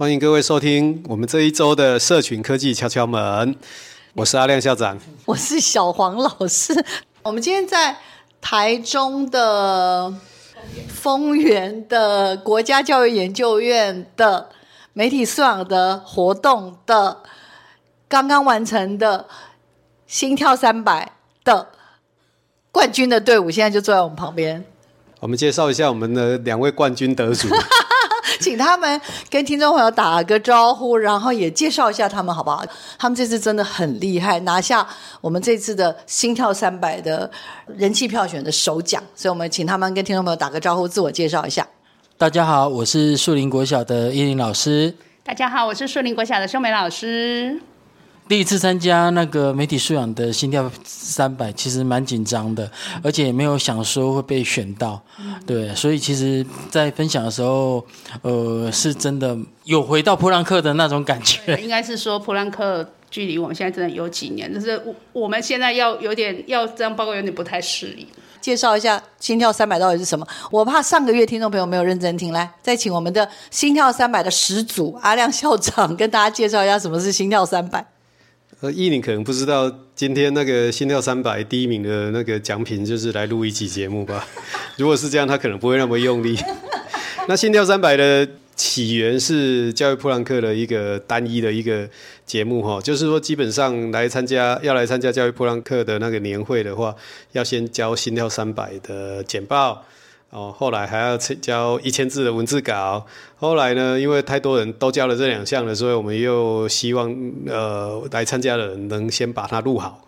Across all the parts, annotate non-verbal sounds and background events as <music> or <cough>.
欢迎各位收听我们这一周的社群科技敲敲门。我是阿亮校长，我是小黄老师。<laughs> 我们今天在台中的丰原的国家教育研究院的媒体素养的活动的刚刚完成的心跳三百的冠军的队伍，现在就坐在我们旁边。我们介绍一下我们的两位冠军得主。<laughs> <laughs> <laughs> 请他们跟听众朋友打个招呼，然后也介绍一下他们好不好？他们这次真的很厉害，拿下我们这次的心跳三百的人气票选的首奖，所以我们请他们跟听众朋友打个招呼，自我介绍一下。大家好，我是树林国小的依林老师。大家好，我是树林国小的秀美老师。第一次参加那个媒体素养的心跳三百，其实蛮紧张的，而且也没有想说会被选到，对，所以其实，在分享的时候，呃，是真的有回到普朗克的那种感觉。应该是说普朗克距离我们现在真的有几年，就是我我们现在要有点要这样报告，有点不太适应。介绍一下心跳三百到底是什么？我怕上个月听众朋友没有认真听，来，再请我们的心跳三百的始祖阿亮校长跟大家介绍一下什么是心跳三百。呃，依你可能不知道，今天那个心跳三百第一名的那个奖品就是来录一期节目吧？<laughs> 如果是这样，他可能不会那么用力。<laughs> 那心跳三百的起源是教育普朗克的一个单一的一个节目哈，就是说基本上来参加要来参加教育普朗克的那个年会的话，要先交心跳三百的简报。哦，后来还要交一千字的文字稿。后来呢，因为太多人都交了这两项了，所以我们又希望呃来参加的人能先把它录好。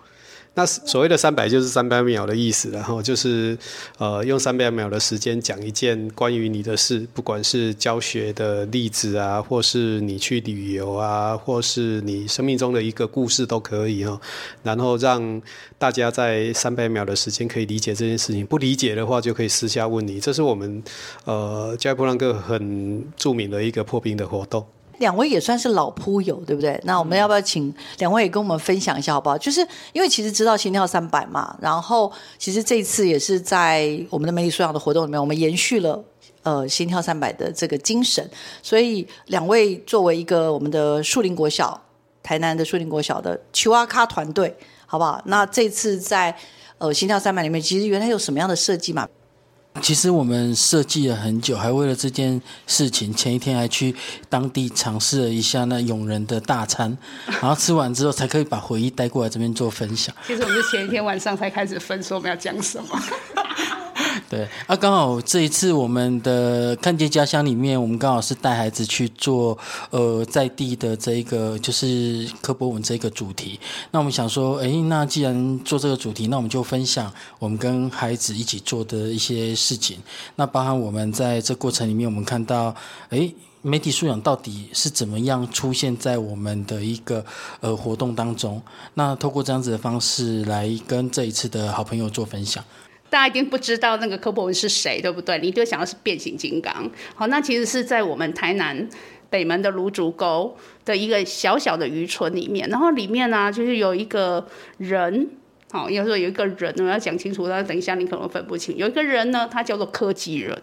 那所谓的三百就是三百秒的意思，然后就是呃用三百秒的时间讲一件关于你的事，不管是教学的例子啊，或是你去旅游啊，或是你生命中的一个故事都可以哈。然后让大家在三百秒的时间可以理解这件事情，不理解的话就可以私下问你。这是我们呃教育普朗克很著名的一个破冰的活动。两位也算是老铺友，对不对？那我们要不要请两位也跟我们分享一下，好不好？就是因为其实知道心跳三百嘛，然后其实这一次也是在我们的媒体素养的活动里面，我们延续了呃心跳三百的这个精神。所以两位作为一个我们的树林国小、台南的树林国小的丘阿卡团队，好不好？那这次在呃心跳三百里面，其实原来有什么样的设计嘛？其实我们设计了很久，还为了这件事情，前一天还去当地尝试了一下那永仁的大餐，然后吃完之后才可以把回忆带过来这边做分享。其实我们是前一天晚上才开始分，说我们要讲什么。<laughs> 对啊，刚好这一次我们的看见家乡里面，我们刚好是带孩子去做呃在地的这一个就是科博文这个主题。那我们想说，哎，那既然做这个主题，那我们就分享我们跟孩子一起做的一些事情。那包含我们在这过程里面，我们看到，哎，媒体素养到底是怎么样出现在我们的一个呃活动当中？那透过这样子的方式来跟这一次的好朋友做分享。大家一定不知道那个柯博文是谁，对不对？你就想要是变形金刚。好，那其实是在我们台南北门的芦竹沟的一个小小的渔村里面，然后里面呢、就是有一个人，好，要说有一个人，我要讲清楚，那等一下你可能分不清。有一个人呢，他叫做科技人，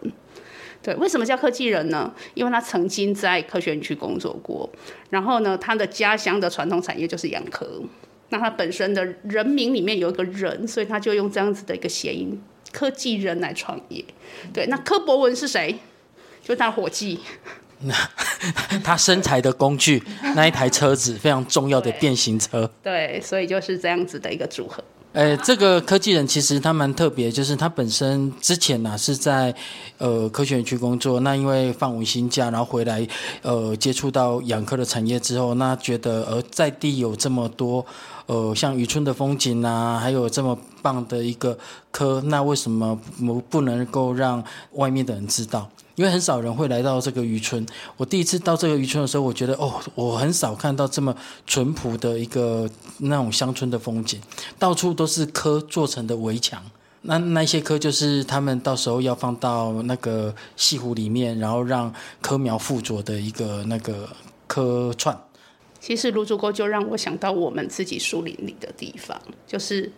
对，为什么叫科技人呢？因为他曾经在科学园区工作过，然后呢，他的家乡的传统产业就是养科。那他本身的人名里面有一个人，所以他就用这样子的一个谐音“科技人”来创业。对，那柯博文是谁？就是他伙计，那 <laughs> 他身材的工具，那一台车子非常重要的变形车。对，对，所以就是这样子的一个组合。哎，这个科技人其实他蛮特别，就是他本身之前呢、啊、是在呃科学园区工作，那因为放五星假，然后回来呃接触到养科的产业之后，那觉得呃在地有这么多呃像渔村的风景啊，还有这么棒的一个科，那为什么不不能够让外面的人知道？因为很少人会来到这个渔村。我第一次到这个渔村的时候，我觉得哦，我很少看到这么淳朴的一个那种乡村的风景，到处都是蚵做成的围墙。那那些蚵就是他们到时候要放到那个潟湖里面，然后让蚵苗附着的一个那个蚵串。其实芦竹沟就让我想到我们自己树林里的地方，就是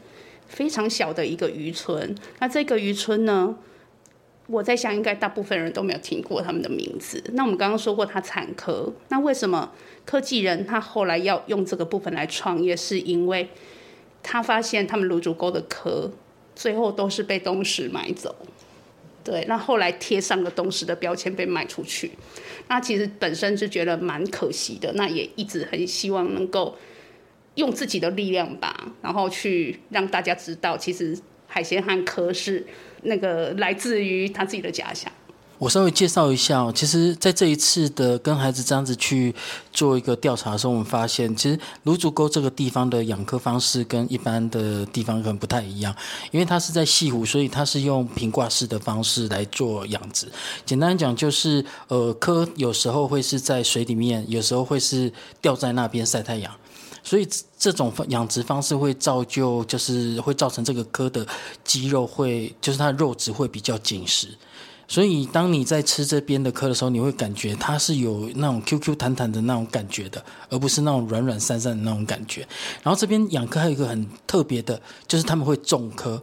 非常小的一个渔村。那这个渔村呢？我在想，应该大部分人都没有听过他们的名字。那我们刚刚说过，他产科，那为什么科技人他后来要用这个部分来创业？是因为他发现他们卤煮沟的壳最后都是被东石买走。对，那后来贴上了东石的标签被卖出去，那其实本身就觉得蛮可惜的，那也一直很希望能够用自己的力量吧，然后去让大家知道，其实海鲜和壳是那个来自于他自己的家乡。我稍微介绍一下，其实，在这一次的跟孩子这样子去做一个调查的时候，我们发现，其实芦竹沟这个地方的养科方式跟一般的地方可能不太一样，因为它是在西湖，所以它是用平挂式的方式来做养殖。简单讲，就是呃，科有时候会是在水里面，有时候会是吊在那边晒太阳，所以这种养殖方式会造就，就是会造成这个科的肌肉会，就是它肉质会比较紧实。所以，当你在吃这边的科的时候，你会感觉它是有那种 Q Q 弹弹的那种感觉的，而不是那种软软散散的那种感觉。然后这边养科还有一个很特别的，就是他们会种科，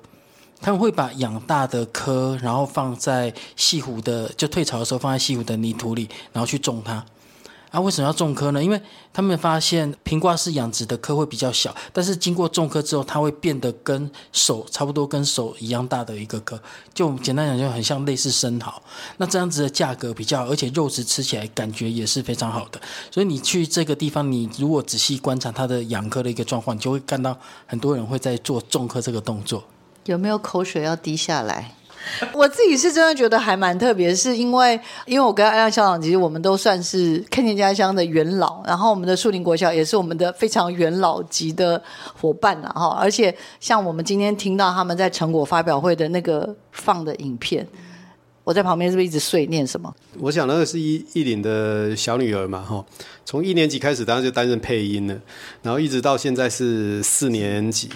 他们会把养大的科，然后放在西湖的，就退潮的时候放在西湖的泥土里，然后去种它。啊，为什么要种蚵呢？因为他们发现平挂式养殖的蚵会比较小，但是经过种科之后，它会变得跟手差不多，跟手一样大的一个蚵，就简单讲就很像类似生蚝。那这样子的价格比较，而且肉质吃起来感觉也是非常好的。所以你去这个地方，你如果仔细观察它的养科的一个状况，你就会看到很多人会在做种科这个动作。有没有口水要滴下来？<laughs> 我自己是真的觉得还蛮特别，是因为因为我跟安亮校长，其实我们都算是看见家乡的元老，然后我们的树林国小也是我们的非常元老级的伙伴了哈。而且像我们今天听到他们在成果发表会的那个放的影片，我在旁边是不是一直碎念什么？我想那个是一一林的小女儿嘛哈，从一年级开始当时就担任配音了，然后一直到现在是四年级。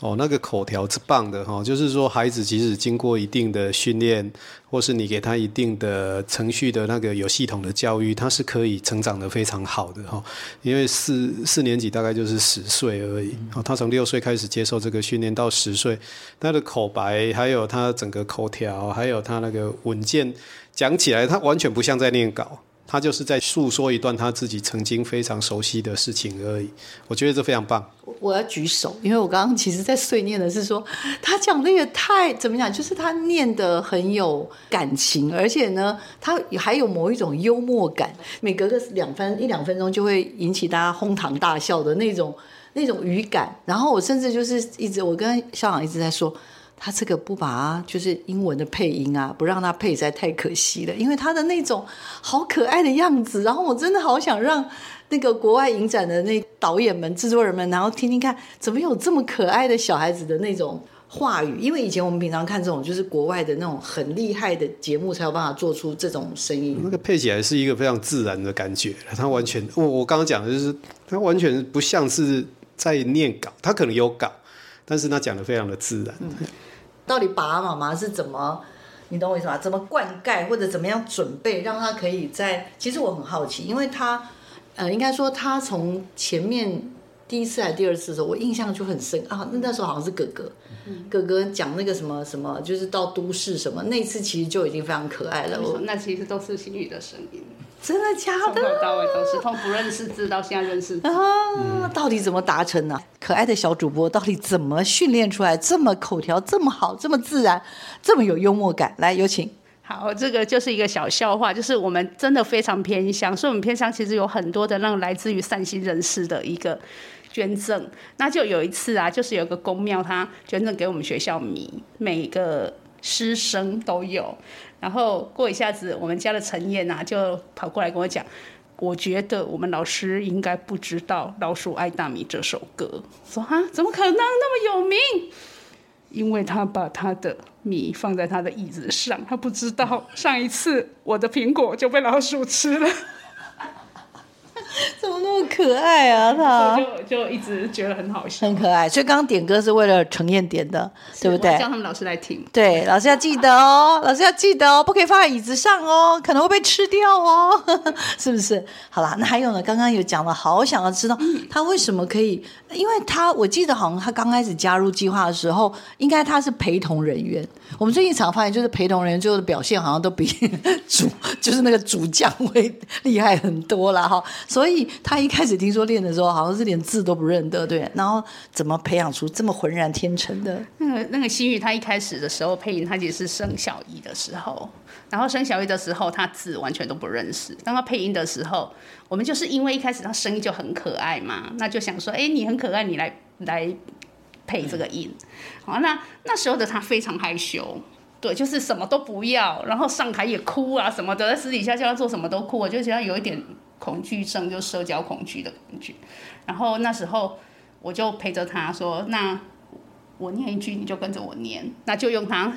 哦，那个口条是棒的哈，就是说孩子即使经过一定的训练，或是你给他一定的程序的那个有系统的教育，他是可以成长得非常好的哈。因为四四年级大概就是十岁而已，哦，他从六岁开始接受这个训练到十岁，他的口白还有他整个口条，还有他那个稳健，讲起来他完全不像在念稿。他就是在诉说一段他自己曾经非常熟悉的事情而已，我觉得这非常棒。我要举手，因为我刚刚其实在碎念的是说，他讲的也太怎么讲，就是他念得很有感情，而且呢，他还有某一种幽默感，每隔个两分一两分钟就会引起大家哄堂大笑的那种那种语感。然后我甚至就是一直我跟校长一直在说。他这个不把就是英文的配音啊，不让他配实在太可惜了，因为他的那种好可爱的样子，然后我真的好想让那个国外影展的那导演们、制作人们，然后听听看，怎么有这么可爱的小孩子的那种话语？因为以前我们平常看这种就是国外的那种很厉害的节目，才有办法做出这种声音。那个配起来是一个非常自然的感觉，他完全我我刚刚讲的就是他完全不像是在念稿，他可能有稿。但是他讲的非常的自然。到底爸爸妈妈是怎么，你懂我意思吗？怎么灌溉或者怎么样准备，让他可以在？其实我很好奇，因为他，呃，应该说他从前面第一次还第二次的时候，我印象就很深啊。那那时候好像是哥哥，嗯、哥哥讲那个什么什么，就是到都市什么，那次其实就已经非常可爱了。那其实都是心语的声音。真的假的？从头到尾都是，从不认识字到现在认识字。啊，到底怎么达成呢？可爱的小主播到底怎么训练出来这么口条这么好，这么自然，这么有幽默感？来，有请。好，这个就是一个小笑话，就是我们真的非常偏乡，所以我们偏乡其实有很多的那种来自于善心人士的一个捐赠。那就有一次啊，就是有个公庙，他捐赠给我们学校米，每个师生都有。然后过一下子，我们家的陈燕呐就跑过来跟我讲，我觉得我们老师应该不知道《老鼠爱大米》这首歌。说啊，怎么可能那么有名？因为他把他的米放在他的椅子上，他不知道上一次我的苹果就被老鼠吃了。<laughs> 怎么那么可爱啊？<laughs> 他就就一直觉得很好笑，很可爱。所以刚刚点歌是为了程燕点的，对不对？叫他们老师来听。对，老师要记得哦，<laughs> 老师要记得哦，不可以放在椅子上哦，可能会被吃掉哦，是不是？好啦，那还有呢？刚刚有讲了，好想要知道他为什么可以，因为他我记得好像他刚开始加入计划的时候，应该他是陪同人员。我们最近常发现，就是陪同人员最后的表现好像都比主就是那个主将会厉害很多了哈。所以所以他一开始听说练的时候，好像是连字都不认得，对。然后怎么培养出这么浑然天成的？那个那个心玉，他一开始的时候配音，他其实是生小一的时候，然后生小一的时候，他字完全都不认识。当他配音的时候，我们就是因为一开始他声音就很可爱嘛，那就想说，哎，你很可爱，你来来。配这个音，好，那那时候的他非常害羞，对，就是什么都不要，然后上台也哭啊什么的，在私底下叫他做什么都哭，我就觉得有一点恐惧症，就社交恐惧的恐惧。然后那时候我就陪着他说：“那我念一句，你就跟着我念，那就用他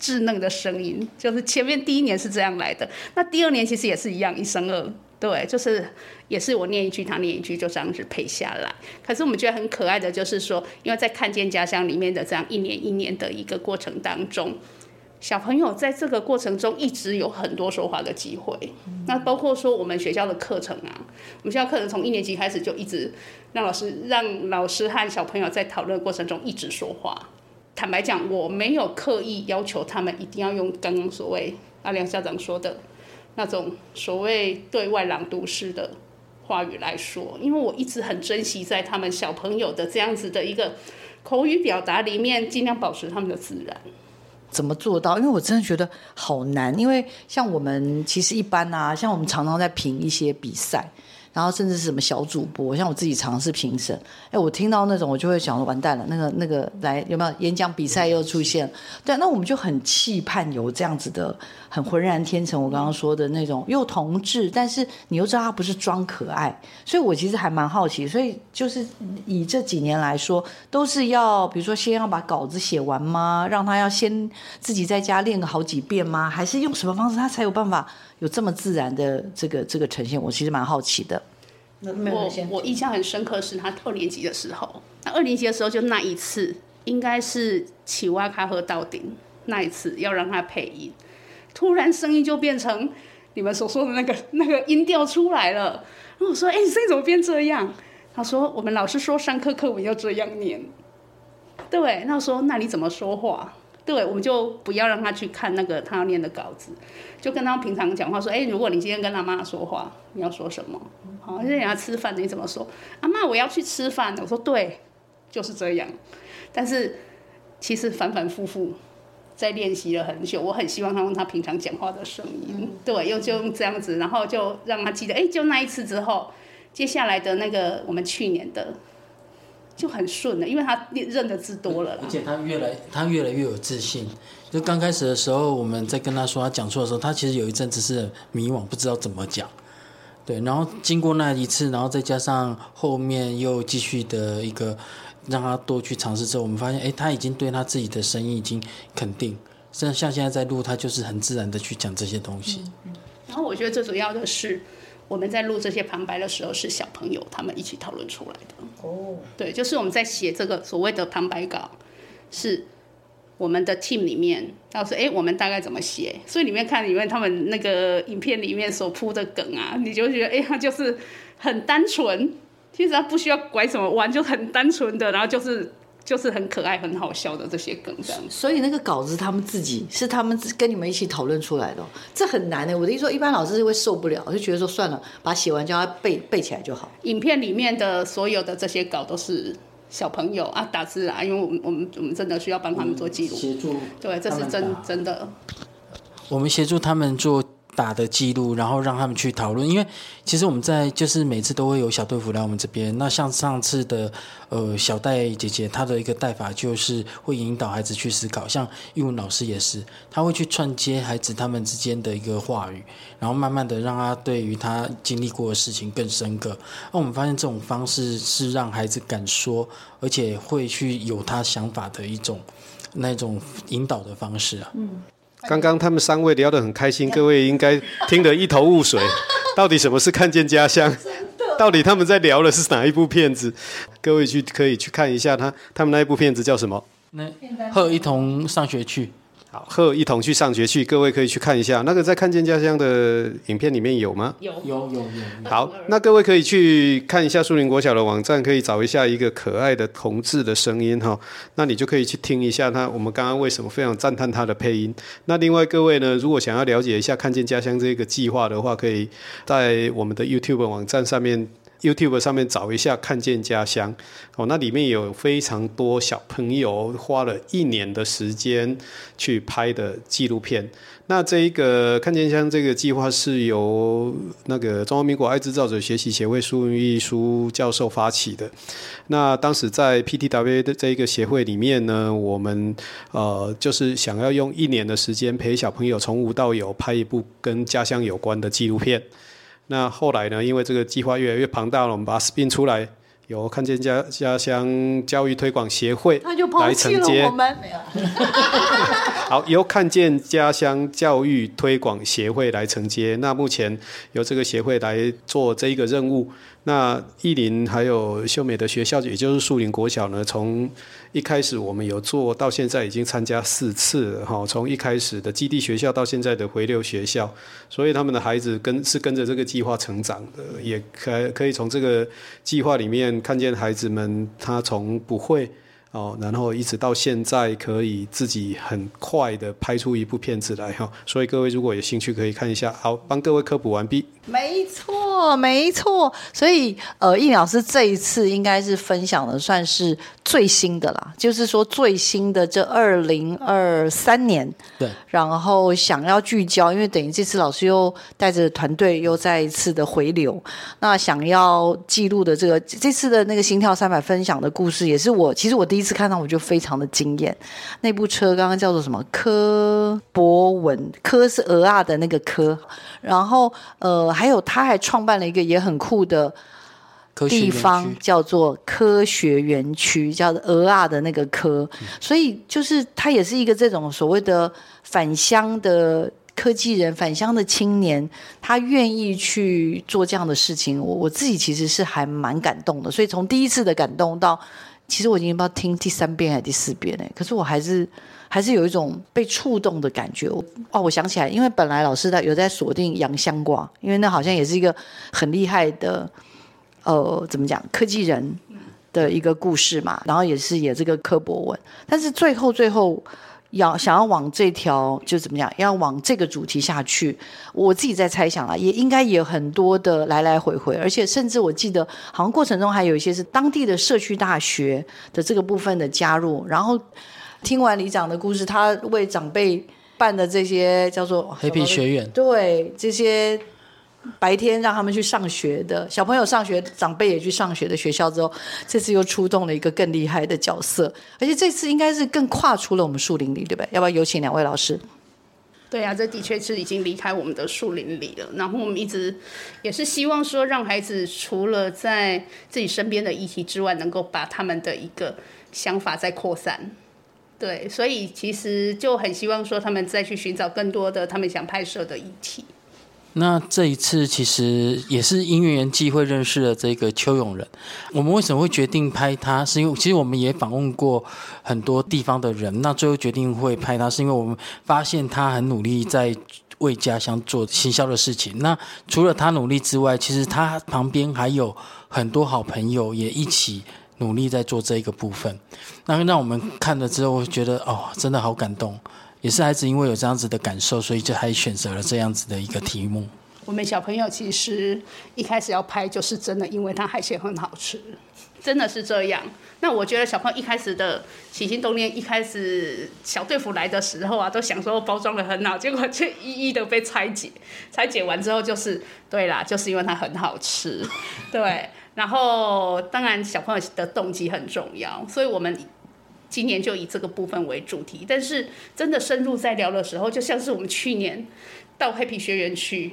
稚嫩的声音，就是前面第一年是这样来的，那第二年其实也是一样，一生二。”对，就是也是我念一句，他念一句，就这样子配下来。可是我们觉得很可爱的，就是说，因为在看见家乡里面的这样一年一年的一个过程当中，小朋友在这个过程中一直有很多说话的机会。那包括说我们学校的课程啊，我们学校课程从一年级开始就一直让老师让老师和小朋友在讨论过程中一直说话。坦白讲，我没有刻意要求他们一定要用刚刚所谓阿良校长说的。那种所谓对外朗读式的话语来说，因为我一直很珍惜在他们小朋友的这样子的一个口语表达里面，尽量保持他们的自然。怎么做到？因为我真的觉得好难。因为像我们其实一般啊，像我们常常在评一些比赛。然后甚至是什么小主播，像我自己尝试评审，哎，我听到那种我就会想完蛋了，那个那个来有没有演讲比赛又出现？对，那我们就很期盼有这样子的很浑然天成，我刚刚说的那种又童稚，但是你又知道他不是装可爱，所以我其实还蛮好奇，所以就是以这几年来说，都是要比如说先要把稿子写完吗？让他要先自己在家练个好几遍吗？还是用什么方式他才有办法？有这么自然的这个这个呈现，我其实蛮好奇的。我我印象很深刻是他二年级的时候，那二年级的时候就那一次，应该是起哇卡和到顶那一次要让他配音，突然声音就变成你们所说的那个那个音调出来了。然后我说：“哎，你声音怎么变这样？”他说：“我们老师说上课课文要这样念。”对，那我说：“那你怎么说话？”对，我们就不要让他去看那个他要念的稿子，就跟他平常讲话说：“哎，如果你今天跟他妈说话，你要说什么？好，现在人家吃饭，你怎么说？阿妈，我要去吃饭。”我说：“对，就是这样。”但是其实反反复复在练习了很久，我很希望他用他平常讲话的声音，对，又就用这样子，然后就让他记得。哎，就那一次之后，接下来的那个我们去年的。就很顺了，因为他认的字多了，而且他越来他越来越有自信。就刚开始的时候，我们在跟他说他讲错的时候，他其实有一阵子是迷惘，不知道怎么讲。对，然后经过那一次，然后再加上后面又继续的一个让他多去尝试之后，我们发现，哎，他已经对他自己的声音已经肯定。像像现在在录，他就是很自然的去讲这些东西。嗯。然后我觉得最主要的是。我们在录这些旁白的时候，是小朋友他们一起讨论出来的。哦，对，就是我们在写这个所谓的旁白稿，是我们的 team 里面，到时候哎，我们大概怎么写？所以里面看里面他们那个影片里面所铺的梗啊，你就觉得哎，他就是很单纯，其实他不需要拐什么弯，就很单纯的，然后就是。就是很可爱、很好笑的这些梗，这样。所以那个稿子他们自己是他们跟你们一起讨论出来的，这很难的。我的意思说，一般老师是会受不了，就觉得说算了，把写完叫他背背起来就好。影片里面的所有的这些稿都是小朋友啊打字啊，因为我们我们我们真的需要帮他们做记录，协助。对，这是真真的。我们协助他们做。打的记录，然后让他们去讨论。因为其实我们在就是每次都会有小队服来我们这边。那像上次的呃小戴姐姐，她的一个带法就是会引导孩子去思考。像英文老师也是，他会去串接孩子他们之间的一个话语，然后慢慢的让他对于他经历过的事情更深刻。那我们发现这种方式是让孩子敢说，而且会去有他想法的一种那种引导的方式啊。嗯。刚刚他们三位聊得很开心，各位应该听得一头雾水，<laughs> 到底什么是看见家乡？到底他们在聊的是哪一部片子？各位去可以去看一下他他们那一部片子叫什么？那和一同上学去。好，和一同去上学去，各位可以去看一下。那个在看见家乡的影片里面有吗？有有有有。好，那各位可以去看一下树林国小的网站，可以找一下一个可爱的同志的声音哈。那你就可以去听一下他，我们刚刚为什么非常赞叹他的配音。那另外各位呢，如果想要了解一下看见家乡这个计划的话，可以在我们的 YouTube 网站上面。YouTube 上面找一下《看见家乡》哦，那里面有非常多小朋友花了一年的时间去拍的纪录片。那这一个《看见乡》这个计划是由那个中华民国爱制造者学习协会苏云玉苏教授发起的。那当时在 PTW 的这一个协会里面呢，我们呃就是想要用一年的时间陪小朋友从无到有拍一部跟家乡有关的纪录片。那后来呢？因为这个计划越来越庞大了，我们把它 spin 出来，由看见家家乡教育推广协会来承接。我们 <laughs> 好，由看见家乡教育推广协会来承接。那目前由这个协会来做这一个任务。那艺林还有秀美的学校，也就是树林国小呢，从一开始我们有做到现在已经参加四次了哈。从一开始的基地学校到现在的回流学校，所以他们的孩子跟是跟着这个计划成长的，也可可以从这个计划里面看见孩子们他从不会。哦，然后一直到现在可以自己很快的拍出一部片子来哈，所以各位如果有兴趣可以看一下。好，帮各位科普完毕。没错，没错。所以呃，易老师这一次应该是分享的算是最新的啦，就是说最新的这二零二三年。对。然后想要聚焦，因为等于这次老师又带着团队又再一次的回流，那想要记录的这个这次的那个心跳三百分享的故事，也是我其实我第。第一次看到我就非常的惊艳，那部车刚刚叫做什么？科博文，科是蚵仔的那个科，然后呃，还有他还创办了一个也很酷的地方，叫做科学园区，叫做蚵仔的那个科，所以就是他也是一个这种所谓的返乡的科技人，返乡的青年，他愿意去做这样的事情，我我自己其实是还蛮感动的，所以从第一次的感动到。其实我已经不知道听第三遍还是第四遍嘞，可是我还是还是有一种被触动的感觉。哦，我想起来，因为本来老师在有在锁定杨香瓜，因为那好像也是一个很厉害的，呃，怎么讲科技人的一个故事嘛，然后也是也这个科博文，但是最后最后。要想要往这条就怎么样？要往这个主题下去，我自己在猜想啊，也应该也有很多的来来回回，而且甚至我记得好像过程中还有一些是当地的社区大学的这个部分的加入。然后听完里长的故事，他为长辈办的这些叫做黑皮学院，对这些。白天让他们去上学的小朋友上学，长辈也去上学的学校之后，这次又出动了一个更厉害的角色，而且这次应该是更跨出了我们树林里，对不对？要不要有请两位老师？对啊，这的确是已经离开我们的树林里了。然后我们一直也是希望说，让孩子除了在自己身边的议题之外，能够把他们的一个想法再扩散。对，所以其实就很希望说，他们再去寻找更多的他们想拍摄的议题。那这一次其实也是因缘际会认识了这个邱永仁。我们为什么会决定拍他？是因为其实我们也访问过很多地方的人。那最后决定会拍他，是因为我们发现他很努力在为家乡做行销的事情。那除了他努力之外，其实他旁边还有很多好朋友也一起努力在做这一个部分。那让我们看了之后，觉得哦，真的好感动。也是孩子因为有这样子的感受，所以就还选择了这样子的一个题目。我们小朋友其实一开始要拍，就是真的，因为他海鲜很好吃，真的是这样。那我觉得小朋友一开始的起心动念，一开始小队服来的时候啊，都想说包装得很好，结果却一一的被拆解。拆解完之后，就是对啦，就是因为它很好吃，对。然后当然小朋友的动机很重要，所以我们。今年就以这个部分为主题，但是真的深入在聊的时候，就像是我们去年到黑皮学园区，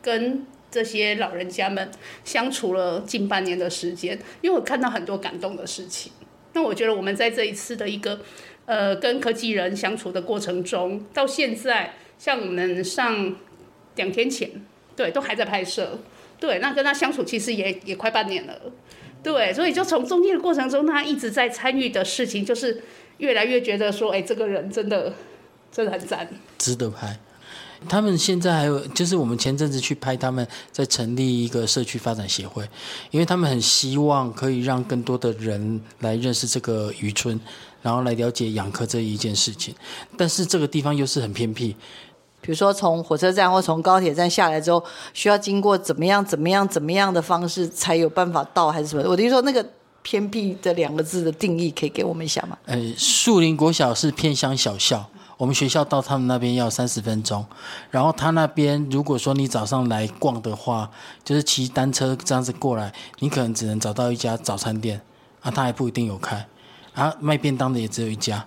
跟这些老人家们相处了近半年的时间，因为我看到很多感动的事情。那我觉得我们在这一次的一个呃跟科技人相处的过程中，到现在，像我们上两天前，对，都还在拍摄。对，那跟他相处其实也也快半年了。对，所以就从中间的过程中，他一直在参与的事情，就是越来越觉得说，哎，这个人真的真的很赞，值得拍。他们现在还有，就是我们前阵子去拍，他们在成立一个社区发展协会，因为他们很希望可以让更多的人来认识这个渔村，然后来了解养科这一件事情。但是这个地方又是很偏僻，比如说从火车站或从高铁站下来之后，需要经过怎么样、怎么样、怎么样的方式才有办法到，还是什么？我听说那个偏僻的两个字的定义，可以给我们一下吗？呃，树林国小是偏乡小校。我们学校到他们那边要三十分钟，然后他那边如果说你早上来逛的话，就是骑单车这样子过来，你可能只能找到一家早餐店，啊，他还不一定有开，啊，卖便当的也只有一家，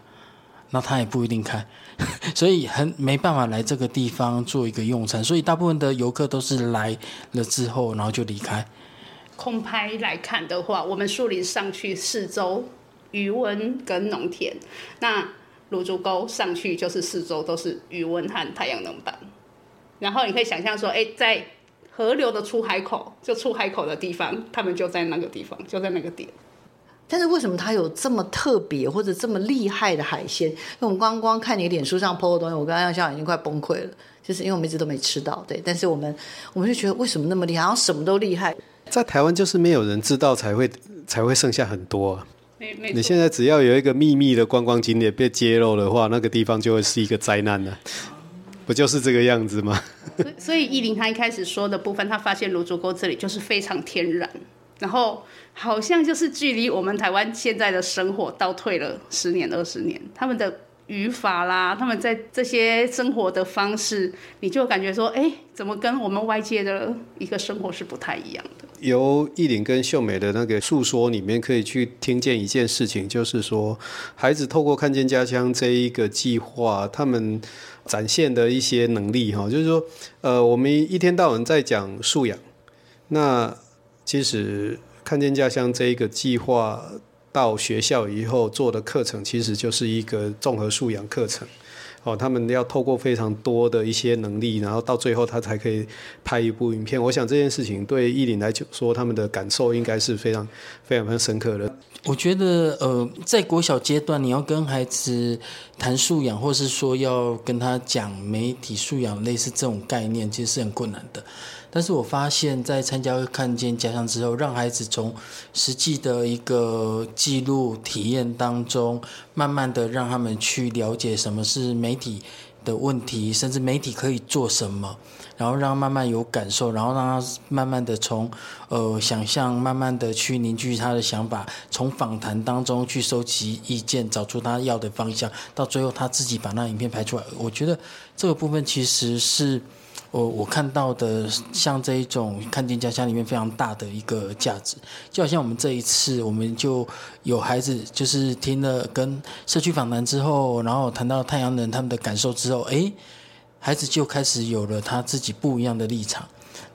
那他也不一定开，<laughs> 所以很没办法来这个地方做一个用餐，所以大部分的游客都是来了之后，然后就离开。空拍来看的话，我们树林上去四周余温跟农田，那。芦竹沟上去就是四周都是余温和太阳能板，然后你可以想象说，哎，在河流的出海口，就出海口的地方，他们就在那个地方，就在那个点。但是为什么它有这么特别或者这么厉害的海鲜？因为我们刚刚看你脸书上 po 的东西，我刚刚笑已经快崩溃了，就是因为我们一直都没吃到，对。但是我们我们就觉得为什么那么厉害？然后什么都厉害，在台湾就是没有人知道才会才会剩下很多啊。你现在只要有一个秘密的观光景点被揭露的话，那个地方就会是一个灾难了，不就是这个样子吗？所以，奕霖他一开始说的部分，他发现卢竹沟这里就是非常天然，然后好像就是距离我们台湾现在的生活倒退了十年、二十年，他们的。语法啦，他们在这些生活的方式，你就感觉说，哎，怎么跟我们外界的一个生活是不太一样的？由奕霖跟秀美的那个诉说里面，可以去听见一件事情，就是说，孩子透过看见家乡这一个计划，他们展现的一些能力，哈，就是说，呃，我们一天到晚在讲素养，那其实看见家乡这一个计划。到学校以后做的课程，其实就是一个综合素养课程。哦，他们要透过非常多的一些能力，然后到最后他才可以拍一部影片。我想这件事情对艺霖来说，他们的感受应该是非常非常非常深刻的。我觉得，呃，在国小阶段，你要跟孩子谈素养，或是说要跟他讲媒体素养，类似这种概念，其实是很困难的。但是我发现，在参加看见家乡之后，让孩子从实际的一个记录体验当中，慢慢的让他们去了解什么是媒体的问题，甚至媒体可以做什么，然后让他慢慢有感受，然后让他慢慢的从呃想象，慢慢的去凝聚他的想法，从访谈当中去收集意见，找出他要的方向，到最后他自己把那影片拍出来。我觉得这个部分其实是。我我看到的像这一种看见家乡里面非常大的一个价值，就好像我们这一次，我们就有孩子就是听了跟社区访谈之后，然后谈到太阳能他们的感受之后，哎，孩子就开始有了他自己不一样的立场，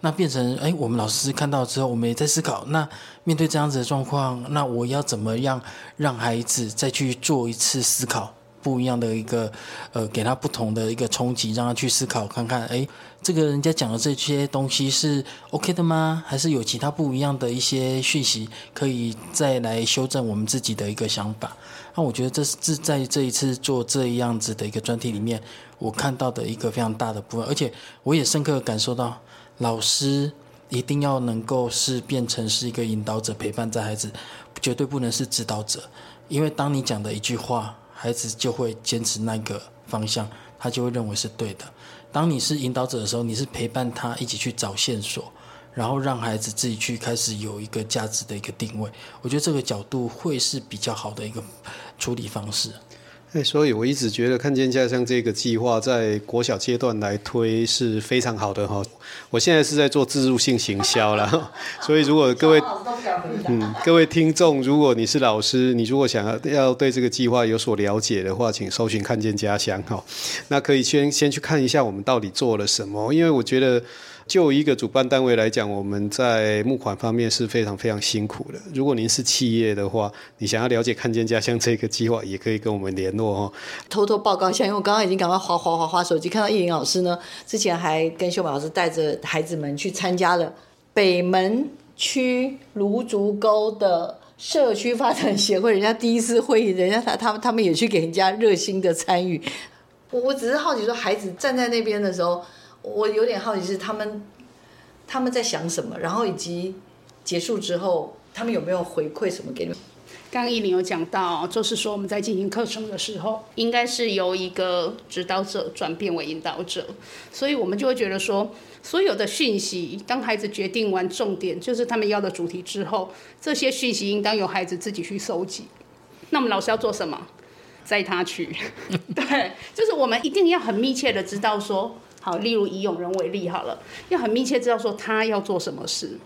那变成哎，我们老师看到之后，我们也在思考，那面对这样子的状况，那我要怎么样让孩子再去做一次思考？不一样的一个，呃，给他不同的一个冲击，让他去思考看看，哎，这个人家讲的这些东西是 OK 的吗？还是有其他不一样的一些讯息可以再来修正我们自己的一个想法？那我觉得这是在这一次做这样子的一个专题里面，我看到的一个非常大的部分，而且我也深刻感受到，老师一定要能够是变成是一个引导者，陪伴在孩子，绝对不能是指导者，因为当你讲的一句话。孩子就会坚持那个方向，他就会认为是对的。当你是引导者的时候，你是陪伴他一起去找线索，然后让孩子自己去开始有一个价值的一个定位。我觉得这个角度会是比较好的一个处理方式。哎，所以我一直觉得看见家乡这个计划在国小阶段来推是非常好的哈。我现在是在做自助性行销了，<laughs> 所以如果各位嗯各位听众，如果你是老师，你如果想要要对这个计划有所了解的话，请搜寻看见家乡哈。那可以先先去看一下我们到底做了什么，因为我觉得。就一个主办单位来讲，我们在募款方面是非常非常辛苦的。如果您是企业的话，你想要了解看见家乡这个计划，也可以跟我们联络哦。偷偷报告一下，因为我刚刚已经赶快滑滑滑滑手机，看到奕霖老师呢，之前还跟秀美老师带着孩子们去参加了。北门区芦竹沟的社区发展协会，人家第一次会议，人家他他们他们也去给人家热心的参与。我我只是好奇说，孩子站在那边的时候，我有点好奇是他们他们在想什么，然后以及结束之后，他们有没有回馈什么给你们？刚刚依琳有讲到，就是说我们在进行课程的时候，应该是由一个指导者转变为引导者，所以我们就会觉得说，所有的讯息，当孩子决定完重点，就是他们要的主题之后，这些讯息应当由孩子自己去收集。那我们老师要做什么？载他去。<laughs> 对，就是我们一定要很密切的知道说，好，例如以永仁为例好了，要很密切知道说他要做什么事。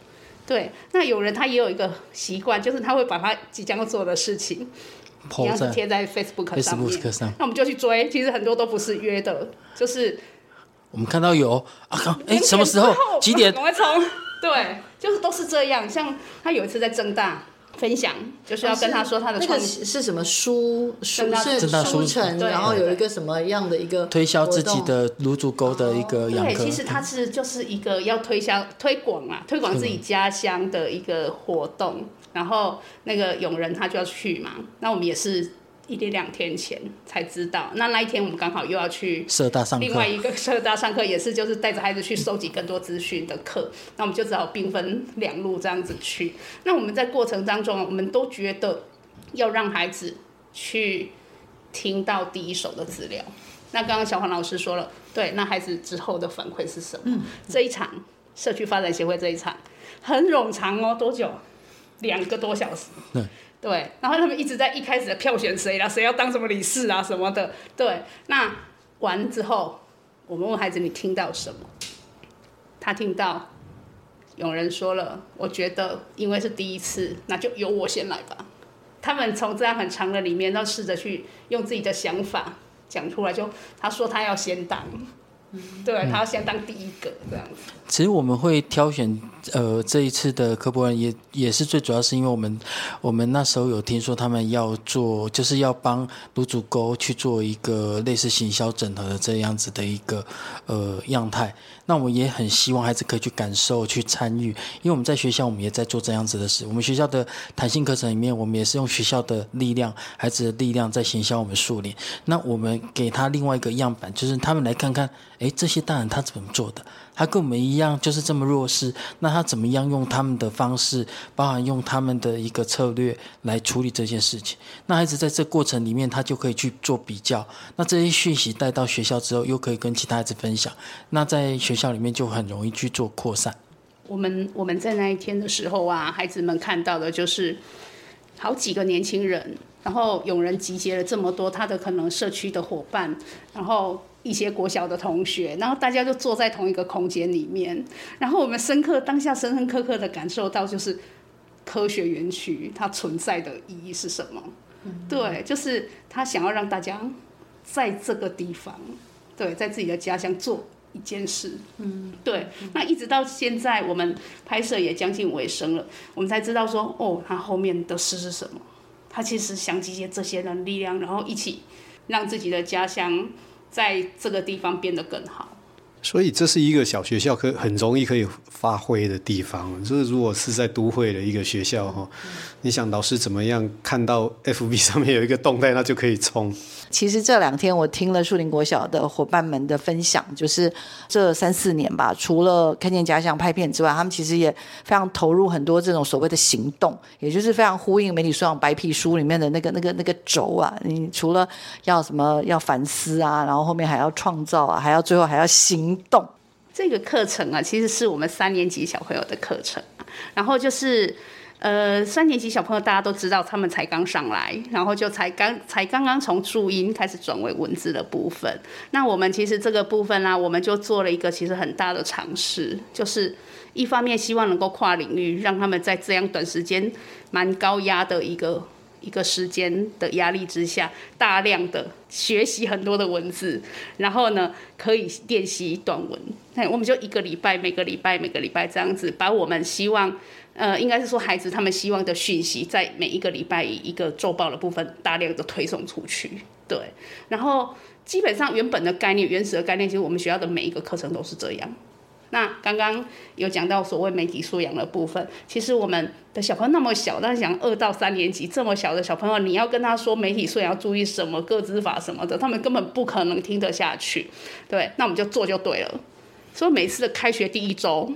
对，那有人他也有一个习惯，就是他会把他即将要做的事情，一样是贴在 Facebook 上面。Facebook 上，那我们就去追，其实很多都不是约的，就是我们看到有啊，哎，什么时候几点？赶快冲！对，就是都是这样。像他有一次在正大。分享就是要跟他说他的创、是什么书书是书城，然后有一个什么样的一个推销自己的卤煮沟的一个养。对，其实他是就是一个要推销推广啊，推广自己家乡的一个活动。然后那个永仁他就要去嘛，那我们也是。一天两天前才知道，那那一天我们刚好又要去社大上课，另外一个社大上课也是就是带着孩子去收集更多资讯的课，那我们就只好兵分两路这样子去。那我们在过程当中，我们都觉得要让孩子去听到第一手的资料。那刚刚小黄老师说了，对，那孩子之后的反馈是什么？嗯，这一场社区发展协会这一场很冗长哦，多久？两个多小时。嗯对，然后他们一直在一开始的票选谁啦，谁要当什么理事啊什么的。对，那完之后，我们问孩子你听到什么？他听到有人说了，我觉得因为是第一次，那就由我先来吧。他们从这样很长的里面，都试着去用自己的想法讲出来，就他说他要先当。<laughs> 对，他要先当第一个这样子。其实我们会挑选呃这一次的科博人也也是最主要是因为我们我们那时候有听说他们要做就是要帮卢祖沟去做一个类似行销整合的这样子的一个呃样态。那我们也很希望孩子可以去感受去参与，因为我们在学校我们也在做这样子的事。我们学校的弹性课程里面，我们也是用学校的力量、孩子的力量在行销我们树林。那我们给他另外一个样板，就是他们来看看。哎，这些大人他怎么做的？他跟我们一样，就是这么弱势。那他怎么样用他们的方式，包含用他们的一个策略来处理这件事情？那孩子在这过程里面，他就可以去做比较。那这些讯息带到学校之后，又可以跟其他孩子分享。那在学校里面就很容易去做扩散。我们我们在那一天的时候啊，孩子们看到的就是好几个年轻人，然后有人集结了这么多他的可能社区的伙伴，然后。一些国小的同学，然后大家就坐在同一个空间里面，然后我们深刻当下深深刻刻的感受到，就是科学园区它存在的意义是什么？嗯、对，就是他想要让大家在这个地方，对，在自己的家乡做一件事。嗯，对。那一直到现在，我们拍摄也将近尾声了，我们才知道说，哦，他后面的事是什么？他其实想集结这些人的力量，然后一起让自己的家乡。在这个地方变得更好，所以这是一个小学校可很容易可以发挥的地方。就是如果是在都会的一个学校哈，你想老师怎么样看到 FB <laughs> 上面有一个动态，那就可以冲。其实这两天我听了树林国小的伙伴们的分享，就是这三四年吧，除了看见家乡拍片之外，他们其实也非常投入很多这种所谓的行动，也就是非常呼应媒体素养白皮书里面的那个那个那个轴啊。你除了要什么要反思啊，然后后面还要创造啊，还要最后还要行动。这个课程啊，其实是我们三年级小朋友的课程，然后就是。呃，三年级小朋友大家都知道，他们才刚上来，然后就才刚才刚刚从注音开始转为文字的部分。那我们其实这个部分呢、我们就做了一个其实很大的尝试，就是一方面希望能够跨领域，让他们在这样短时间蛮高压的一个一个时间的压力之下，大量的学习很多的文字，然后呢可以练习短文。那我们就一个礼拜，每个礼拜每个礼拜这样子，把我们希望。呃，应该是说孩子他们希望的讯息，在每一个礼拜一个周报的部分大量的推送出去，对。然后基本上原本的概念、原始的概念，其实我们学校的每一个课程都是这样。那刚刚有讲到所谓媒体素养的部分，其实我们的小朋友那么小，但是讲二到三年级这么小的小朋友，你要跟他说媒体素养要注意什么，个资法什么的，他们根本不可能听得下去。对，那我们就做就对了。所以每次的开学第一周，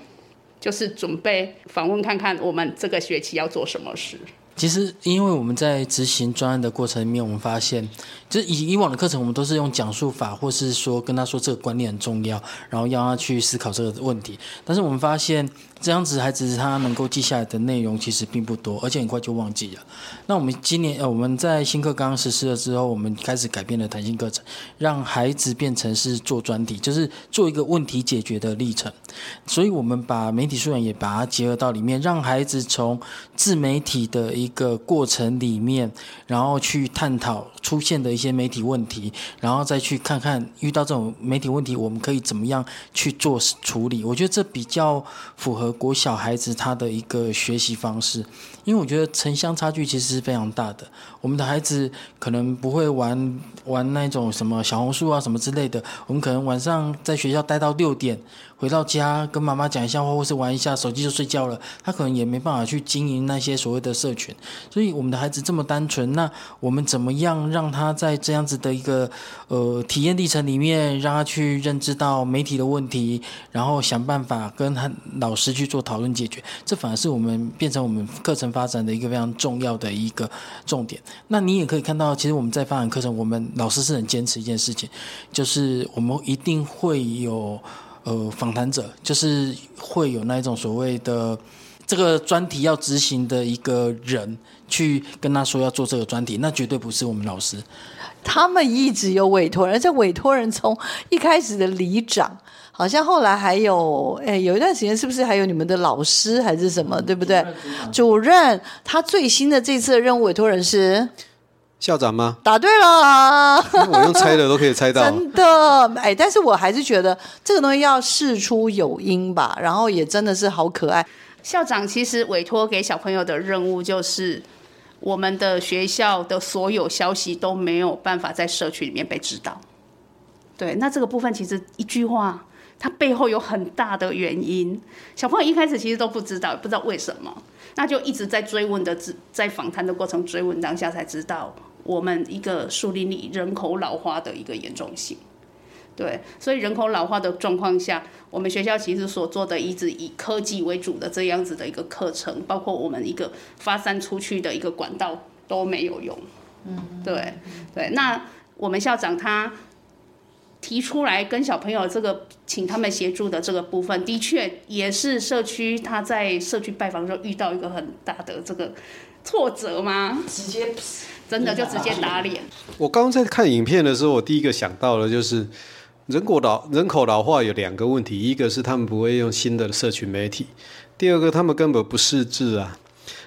就是准备访问看看我们这个学期要做什么事。其实，因为我们在执行专案的过程里面，我们发现，就是以以往的课程，我们都是用讲述法，或是说跟他说这个观念很重要，然后要他去思考这个问题。但是我们发现，这样子孩子他能够记下来的内容其实并不多，而且很快就忘记了。那我们今年呃，我们在新课刚刚实施了之后，我们开始改变了弹性课程，让孩子变成是做专题，就是做一个问题解决的历程。所以我们把媒体素养也把它结合到里面，让孩子从自媒体的一一个过程里面，然后去探讨出现的一些媒体问题，然后再去看看遇到这种媒体问题，我们可以怎么样去做处理。我觉得这比较符合国小孩子他的一个学习方式，因为我觉得城乡差距其实是非常大的。我们的孩子可能不会玩玩那种什么小红书啊什么之类的，我们可能晚上在学校待到六点。回到家跟妈妈讲一下话，或是玩一下手机就睡觉了。他可能也没办法去经营那些所谓的社群。所以我们的孩子这么单纯，那我们怎么样让他在这样子的一个呃体验历程里面，让他去认知到媒体的问题，然后想办法跟他老师去做讨论解决。这反而是我们变成我们课程发展的一个非常重要的一个重点。那你也可以看到，其实我们在发展课程，我们老师是很坚持一件事情，就是我们一定会有。呃，访谈者就是会有那一种所谓的这个专题要执行的一个人去跟他说要做这个专题，那绝对不是我们老师。他们一直有委托人，而且委托人从一开始的里长，好像后来还有，哎，有一段时间是不是还有你们的老师还是什么，对不对？主任，他最新的这次的任务委托人是。校长吗？答对了，我用猜的都可以猜到。<laughs> 真的，哎，但是我还是觉得这个东西要事出有因吧，然后也真的是好可爱。校长其实委托给小朋友的任务就是，我们的学校的所有消息都没有办法在社区里面被知道。对，那这个部分其实一句话，它背后有很大的原因。小朋友一开始其实都不知道，不知道为什么，那就一直在追问的，在访谈的过程追问当下才知道。我们一个树林里人口老化的一个严重性，对，所以人口老化的状况下，我们学校其实所做的一直以科技为主的这样子的一个课程，包括我们一个发散出去的一个管道都没有用，嗯，对，对，那我们校长他提出来跟小朋友这个请他们协助的这个部分，的确也是社区他在社区拜访的时候遇到一个很大的这个挫折吗？直接。真的就直接打脸。我刚刚在看影片的时候，我第一个想到的就是人口老人口老化有两个问题，一个是他们不会用新的社群媒体，第二个他们根本不识字啊。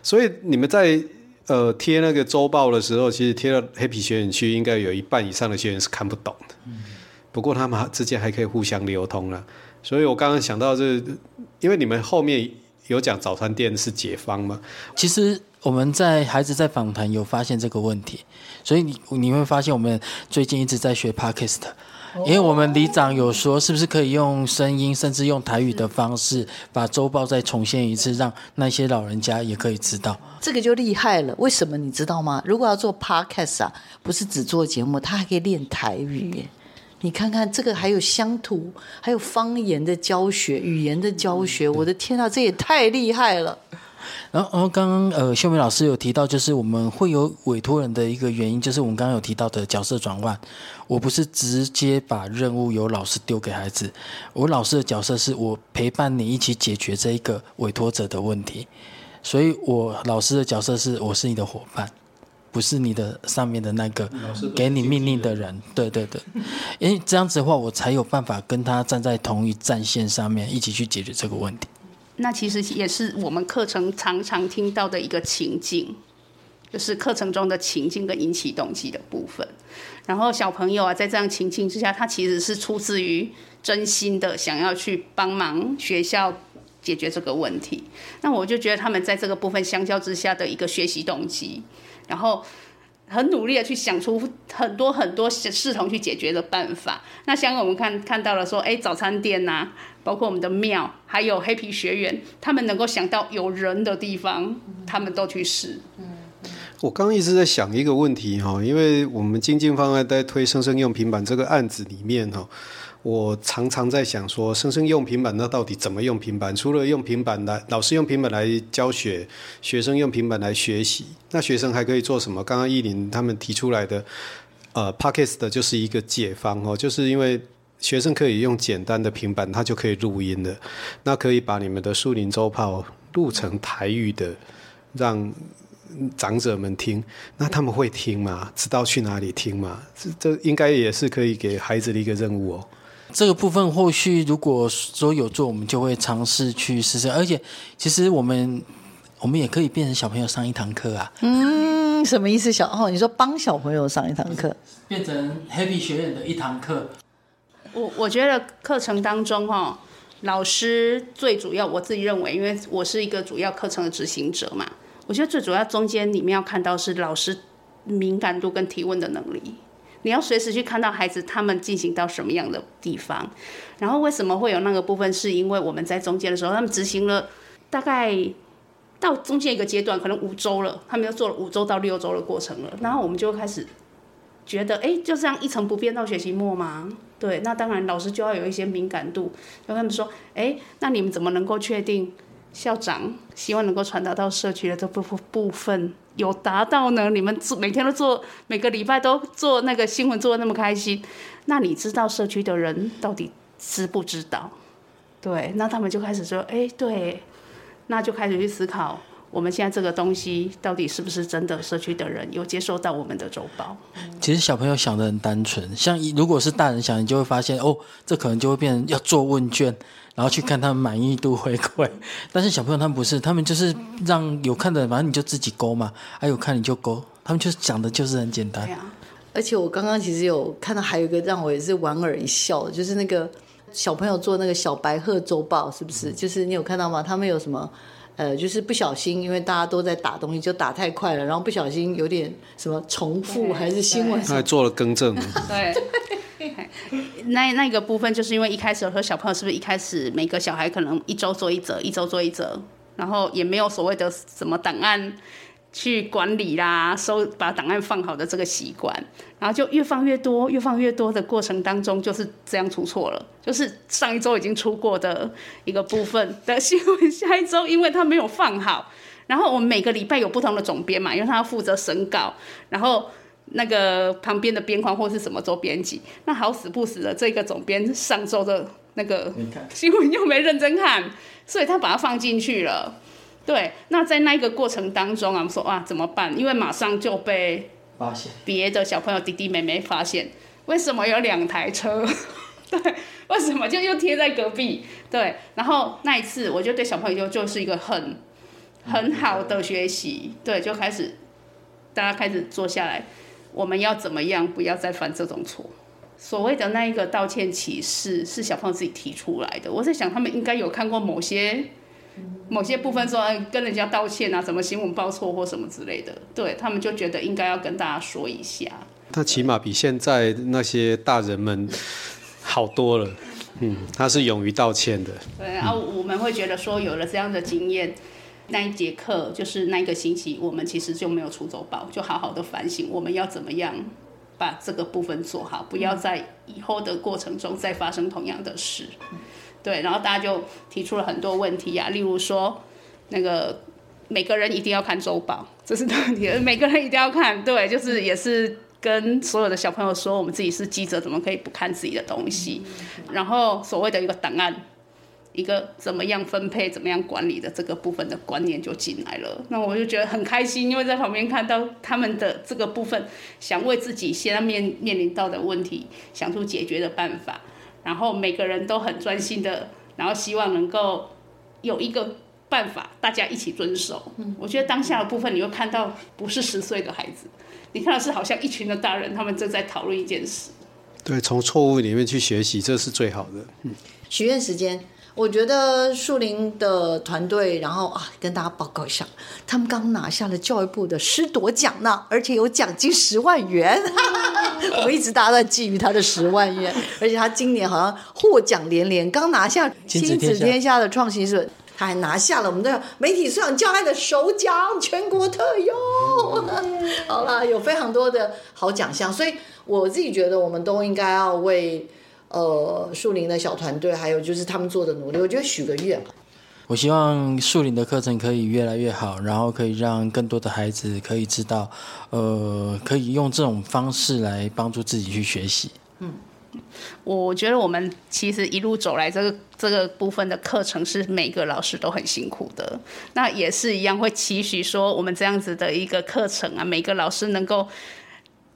所以你们在呃贴那个周报的时候，其实贴到黑皮学院区，应该有一半以上的学员是看不懂的。不过他们之间还可以互相流通了。所以我刚刚想到这，因为你们后面有讲早餐店是解方嘛，其实。我们在孩子在访谈有发现这个问题，所以你你会发现我们最近一直在学 Podcast，因为我们里长有说是不是可以用声音，甚至用台语的方式把周报再重现一次，让那些老人家也可以知道。这个就厉害了，为什么你知道吗？如果要做 Podcast 啊，不是只做节目，他还可以练台语耶。你看看这个，还有乡土，还有方言的教学，语言的教学，我的天啊，这也太厉害了。然后，然后刚刚呃，秀美老师有提到，就是我们会有委托人的一个原因，就是我们刚刚有提到的角色转换。我不是直接把任务由老师丢给孩子，我老师的角色是我陪伴你一起解决这一个委托者的问题，所以我老师的角色是我是你的伙伴，不是你的上面的那个给你命令的人。对对对，因为 <laughs> 这样子的话，我才有办法跟他站在同一战线上面，一起去解决这个问题。那其实也是我们课程常常听到的一个情境，就是课程中的情境跟引起动机的部分。然后小朋友啊，在这样情境之下，他其实是出自于真心的想要去帮忙学校解决这个问题。那我就觉得他们在这个部分相较之下的一个学习动机，然后很努力的去想出很多很多视同去解决的办法。那像我们看看到了说，哎，早餐店呐、包括我们的庙，还有黑皮学员，他们能够想到有人的地方，他们都去试。我刚刚一直在想一个问题哈，因为我们经济方案在推生生用平板这个案子里面哈，我常常在想说，生生用平板那到底怎么用平板？除了用平板来，老师用平板来教学，学生用平板来学习，那学生还可以做什么？刚刚依林他们提出来的，呃，Podcast 的就是一个解方哦，就是因为学生可以用简单的平板，他就可以录音了，那可以把你们的树林周报录成台语的，让。长者们听，那他们会听吗？知道去哪里听吗？这这应该也是可以给孩子的一个任务哦。这个部分后续如果说有做，我们就会尝试去实施。而且，其实我们我们也可以变成小朋友上一堂课啊。嗯，什么意思？小哦，你说帮小朋友上一堂课，变成 Happy 学院的一堂课。我我觉得课程当中哈，老师最主要，我自己认为，因为我是一个主要课程的执行者嘛。我觉得最主要中间里面要看到是老师敏感度跟提问的能力，你要随时去看到孩子他们进行到什么样的地方，然后为什么会有那个部分，是因为我们在中间的时候，他们执行了大概到中间一个阶段，可能五周了，他们又做了五周到六周的过程了，然后我们就开始觉得，哎，就这样一成不变到学期末吗？对，那当然老师就要有一些敏感度，跟他们说，哎，那你们怎么能够确定？校长希望能够传达到社区的这部部分有达到呢？你们做每天都做，每个礼拜都做那个新闻做的那么开心，那你知道社区的人到底知不知道？对，那他们就开始说，哎，对，那就开始去思考，我们现在这个东西到底是不是真的？社区的人有接收到我们的周报？其实小朋友想得很单纯，像如果是大人想，你就会发现，哦，这可能就会变成要做问卷。然后去看他们满意度回馈，<laughs> 但是小朋友他们不是，他们就是让有看的，反正你就自己勾嘛，还有看你就勾，他们就是讲的就是很简单。而且我刚刚其实有看到还有一个让我也是莞尔一笑的，就是那个小朋友做那个小白鹤周报，是不是？就是你有看到吗？他们有什么？呃，就是不小心，因为大家都在打东西，就打太快了，然后不小心有点什么重复还是新闻，他还做了更正。<laughs> 对。那那个部分就是因为一开始和小朋友是不是一开始每个小孩可能一周做一则，一周做一则，然后也没有所谓的什么档案去管理啦，收把档案放好的这个习惯，然后就越放越多，越放越多的过程当中就是这样出错了，就是上一周已经出过的一个部分的新闻，<laughs> 下一周因为他没有放好，然后我们每个礼拜有不同的总编嘛，因为他要负责审稿，然后。那个旁边的边框或是什么做编辑，那好死不死的这个总编上周的那个新闻又没认真看，所以他把它放进去了。对，那在那个过程当中啊，我们说哇怎么办？因为马上就被发现别的小朋友弟弟妹妹发现，为什么有两台车？<laughs> 对，为什么就又贴在隔壁？对，然后那一次我就对小朋友就就是一个很很好的学习，对，就开始大家开始坐下来。我们要怎么样不要再犯这种错？所谓的那一个道歉启事是小胖自己提出来的。我在想，他们应该有看过某些某些部分说，哎，跟人家道歉啊，什么新闻报错或什么之类的，对他们就觉得应该要跟大家说一下。他起码比现在那些大人们好多了。嗯，他是勇于道歉的。对，然后我们会觉得说，有了这样的经验。那一节课就是那一个星期，我们其实就没有出周报，就好好的反省我们要怎么样把这个部分做好，不要在以后的过程中再发生同样的事。对，然后大家就提出了很多问题呀、啊，例如说那个每个人一定要看周报，这是问题，每个人一定要看。对，<laughs> 就是也是跟所有的小朋友说，我们自己是记者，怎么可以不看自己的东西？然后所谓的一个档案。一个怎么样分配、怎么样管理的这个部分的观念就进来了，那我就觉得很开心，因为在旁边看到他们的这个部分，想为自己现在面面临到的问题想出解决的办法，然后每个人都很专心的，然后希望能够有一个办法，大家一起遵守。嗯我觉得当下的部分，你会看到不是十岁的孩子，你看到是好像一群的大人，他们正在讨论一件事。对，从错误里面去学习，这是最好的。嗯，许愿时间。我觉得树林的团队，然后啊，跟大家报告一下，他们刚拿下了教育部的师铎奖呢，而且有奖金十万元。<laughs> 我们一直大家在觊觎他的十万元，而且他今年好像获奖连连，刚拿下亲子天下的创新是，他还拿下了我们的媒体素养教案的首奖，全国特优。<laughs> 好了，有非常多的好奖项，所以我自己觉得我们都应该要为。呃，树林的小团队，还有就是他们做的努力，我觉得许个愿。我希望树林的课程可以越来越好，然后可以让更多的孩子可以知道，呃，可以用这种方式来帮助自己去学习。嗯，我觉得我们其实一路走来，这个这个部分的课程是每个老师都很辛苦的。那也是一样，会期许说我们这样子的一个课程啊，每个老师能够。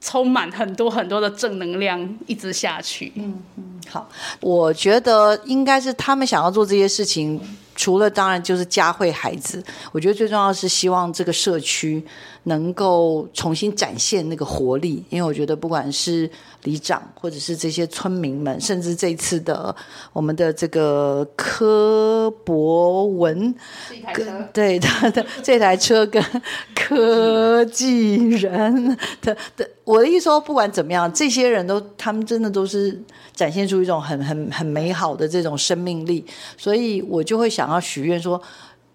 充满很多很多的正能量，一直下去。嗯嗯，好，我觉得应该是他们想要做这些事情，除了当然就是教会孩子，我觉得最重要是希望这个社区能够重新展现那个活力。因为我觉得不管是里长，或者是这些村民们，甚至这次的我们的这个柯博文，跟对他的 <laughs> 这台车跟科技人的的。我的意思说，不管怎么样，这些人都，他们真的都是展现出一种很很很美好的这种生命力，所以我就会想要许愿说，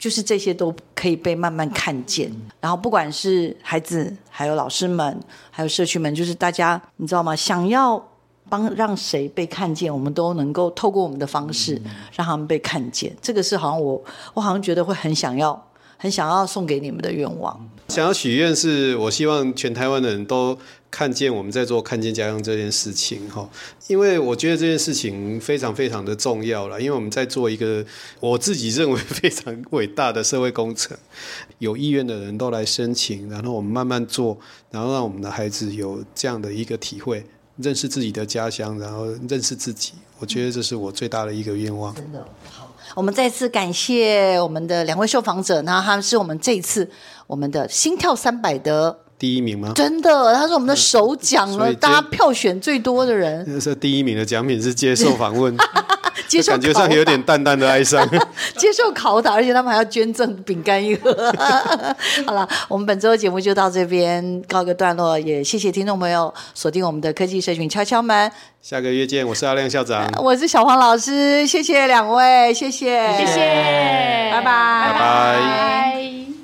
就是这些都可以被慢慢看见。然后，不管是孩子，还有老师们，还有社区们，就是大家，你知道吗？想要帮让谁被看见，我们都能够透过我们的方式让他们被看见。这个是好像我，我好像觉得会很想要。很想要送给你们的愿望，想要许愿是我希望全台湾的人都看见我们在做看见家乡这件事情哈，因为我觉得这件事情非常非常的重要了，因为我们在做一个我自己认为非常伟大的社会工程，<laughs> 有意愿的人都来申请，然后我们慢慢做，然后让我们的孩子有这样的一个体会，认识自己的家乡，然后认识自己，我觉得这是我最大的一个愿望。真的好。我们再次感谢我们的两位受访者，那他们是我们这一次我们的心跳三百的第一名吗？真的，他是我们的首奖了，大家票选最多的人。那是第一名的奖品是接受访问。<laughs> 接受感觉上有点淡淡的哀伤。<laughs> 接受拷打，而且他们还要捐赠饼干一盒。<laughs> 好了，我们本周的节目就到这边告个段落，也谢谢听众朋友锁定我们的科技社群敲敲门。下个月见，我是阿亮校长，我是小黄老师，谢谢两位，谢谢，谢谢，拜拜，拜拜。